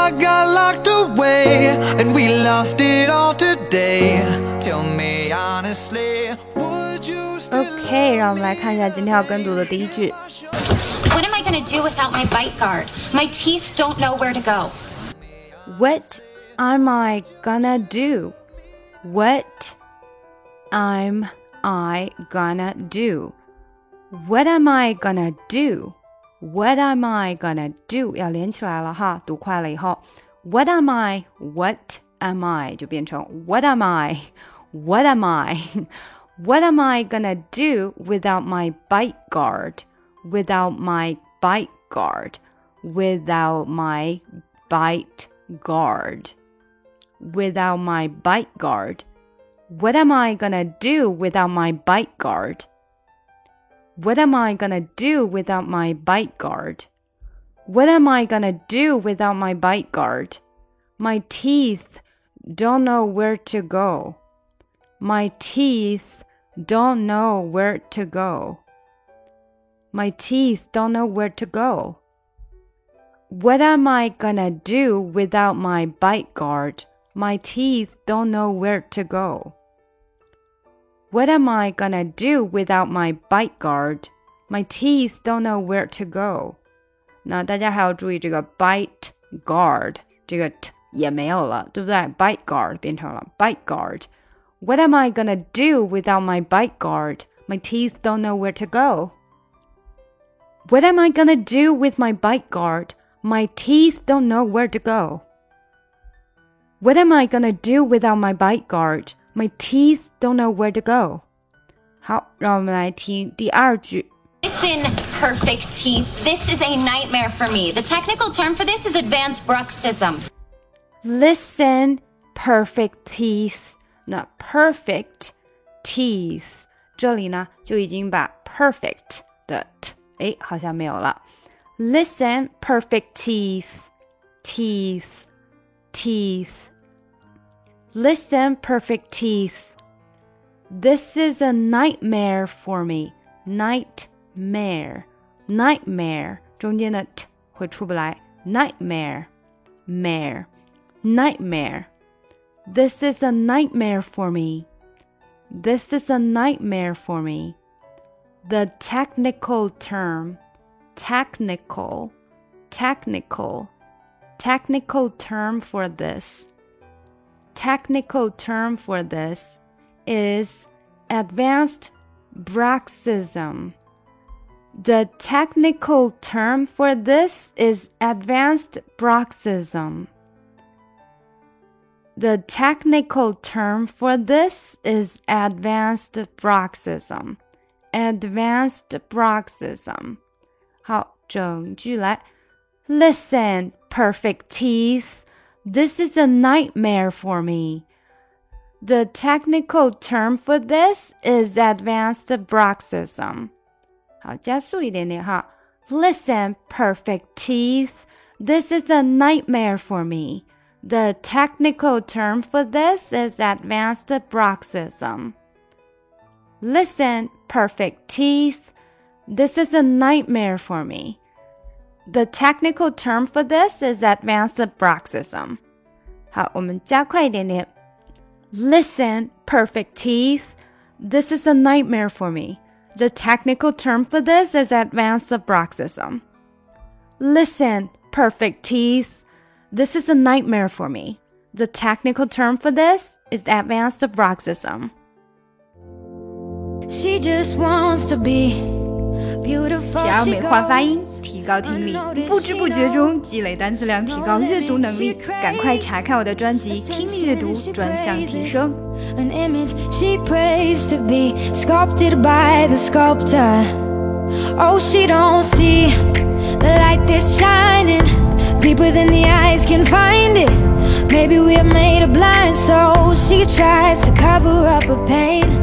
heart got locked away, and we lost it all today. Tell me honestly, would you still? OK，让我们来看一下今天要跟读的第一句。 What am I gonna do without my bite guard? My teeth don't know where to go. What am I gonna do? What am I gonna do? What am I gonna do? What am I gonna do? 要连起来了哈，读快了以后，What am I? What am I? 就变成 What am I? What am I? What am I gonna do without my bite guard? Without my bite guard? Without my bite guard? Without my bite guard? What am I gonna do without my bite guard? What am I gonna do without my bite guard? What am I gonna do without my bite guard? My teeth don't know where to go. My teeth don't know where to go. My teeth don't know where to go. What am I gonna do without my bite guard? My teeth don't know where to go. What am I gonna do without my bite guard? My teeth don't know where to go. 那大家还要注意这个 bite guard，这个 t 也没有了，对不对？bite guard 变成了 bite guard。What am I gonna do without my bite guard? My teeth don't know where to go. What am I gonna do with my bite guard? My teeth don't know where to go. What am I gonna do without my bite guard? My teeth don't know where to go. 好，让我们来听第二句。 Listen, perfect teeth. This is a nightmare for me. The technical term for this is advanced bruxism. Listen, perfect teeth. 那 perfect teeth 这里呢就已经把 perfect 的 t 哎好像没有了。Listen, perfect teeth, teeth, teeth. Listen, perfect teeth. This is a nightmare for me. Nightmare, nightmare 中间的 t 会出不来。Nightmare, mare, nightmare. This is a nightmare for me. This is a nightmare for me. The technical term, technical, technical, technical term for this, technical term for this is advanced bruxism. The technical term for this is advanced bruxism. The technical term for this is advanced bruxism. Advanced bruxism. 好，整句来。Listen, perfect teeth. This is a nightmare for me. The technical term for this is advanced bruxism. 好，加速一点点哈。Listen, perfect teeth. This is a nightmare for me. The technical term for this is advanced bruxism. Listen, perfect teeth. This is a nightmare for me. The technical term for this is advanced bruxism. 好，我们加快一点点。Listen, perfect teeth. This is a nightmare for me. The technical term for this is advanced bruxism. Listen, perfect teeth. This is a nightmare for me. The technical term for this is advanced bruxism. She just wants to be beautiful. 想要 She 美化发音， goes 提高听力，不知不觉中积累单词量，提高阅读能力。赶快查看我的专辑《听力阅读专项提升》。An image she prays to be sculpted by the sculptor. Oh, she don't see the light that's shining deeper than the eyes can find it. Maybe we are made of blind, so she tries to cover up her pain